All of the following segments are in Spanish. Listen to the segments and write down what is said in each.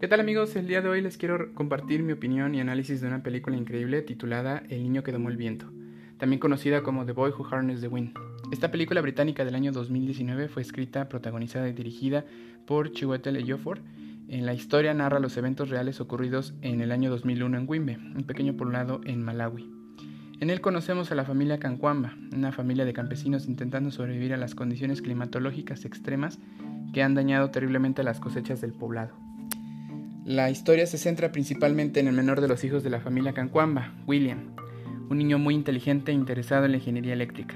¿Qué tal amigos? El día de hoy les quiero compartir mi opinión y análisis de una película increíble titulada El niño que domó el viento, también conocida como The Boy Who Harnessed the Wind. Esta película británica del año 2019 fue escrita, protagonizada y dirigida por Chiwetel Ejiofor. En la historia narra los eventos reales ocurridos en el año 2001 en Wimbe, un pequeño poblado en Malawi. En él conocemos a la familia Cancuamba, una familia de campesinos intentando sobrevivir a las condiciones climatológicas extremas que han dañado terriblemente las cosechas del poblado. La historia se centra principalmente en el menor de los hijos de la familia Cancuamba, William, un niño muy inteligente e interesado en la ingeniería eléctrica.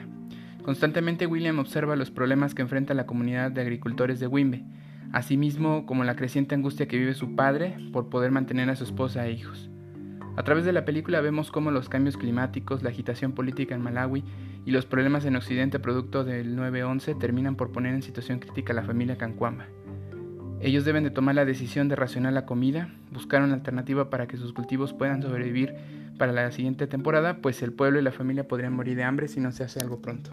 Constantemente William observa los problemas que enfrenta la comunidad de agricultores de Wimbe, asimismo como la creciente angustia que vive su padre por poder mantener a su esposa e hijos. A través de la película vemos cómo los cambios climáticos, la agitación política en Malawi y los problemas en Occidente producto del 9-11 terminan por poner en situación crítica a la familia Cancuamba. Ellos deben de tomar la decisión de racionar la comida, buscar una alternativa para que sus cultivos puedan sobrevivir para la siguiente temporada, pues el pueblo y la familia podrían morir de hambre si no se hace algo pronto.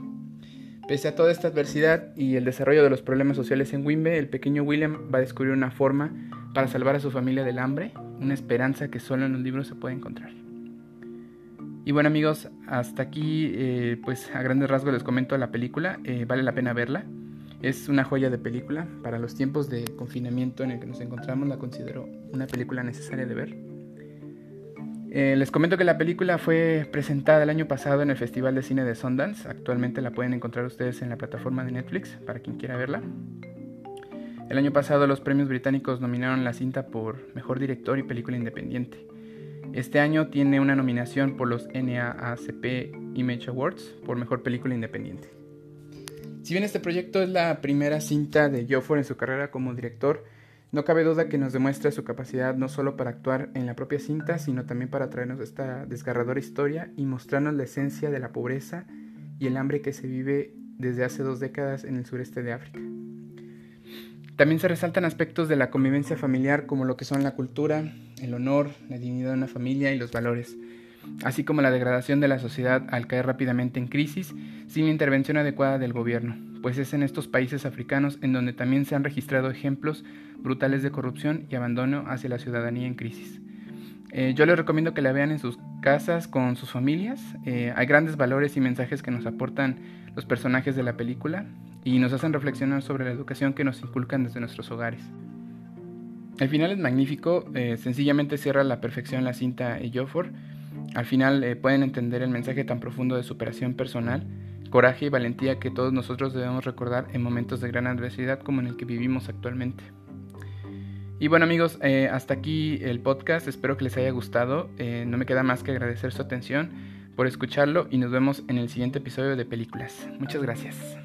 Pese a toda esta adversidad y el desarrollo de los problemas sociales en Wimbe, el pequeño William va a descubrir una forma para salvar a su familia del hambre, una esperanza que solo en los libros se puede encontrar. Y bueno amigos, hasta aquí eh, pues a grandes rasgos les comento la película, eh, vale la pena verla. Es una joya de película. Para los tiempos de confinamiento en el que nos encontramos, la considero una película necesaria de ver. Eh, les comento que la película fue presentada el año pasado en el Festival de Cine de Sundance. Actualmente la pueden encontrar ustedes en la plataforma de Netflix para quien quiera verla. El año pasado los premios británicos nominaron la cinta por Mejor Director y Película Independiente. Este año tiene una nominación por los NAACP Image Awards por Mejor Película Independiente. Si bien este proyecto es la primera cinta de Jofford en su carrera como director, no cabe duda que nos demuestra su capacidad no solo para actuar en la propia cinta, sino también para traernos esta desgarradora historia y mostrarnos la esencia de la pobreza y el hambre que se vive desde hace dos décadas en el sureste de África. También se resaltan aspectos de la convivencia familiar como lo que son la cultura, el honor, la dignidad de una familia y los valores así como la degradación de la sociedad al caer rápidamente en crisis sin intervención adecuada del gobierno, pues es en estos países africanos en donde también se han registrado ejemplos brutales de corrupción y abandono hacia la ciudadanía en crisis. Eh, yo les recomiendo que la vean en sus casas con sus familias. Eh, hay grandes valores y mensajes que nos aportan los personajes de la película y nos hacen reflexionar sobre la educación que nos inculcan desde nuestros hogares. El final es magnífico, eh, sencillamente cierra a la perfección la cinta Ejiofor al final eh, pueden entender el mensaje tan profundo de superación personal, coraje y valentía que todos nosotros debemos recordar en momentos de gran adversidad como en el que vivimos actualmente. Y bueno amigos, eh, hasta aquí el podcast, espero que les haya gustado, eh, no me queda más que agradecer su atención por escucharlo y nos vemos en el siguiente episodio de Películas. Muchas gracias.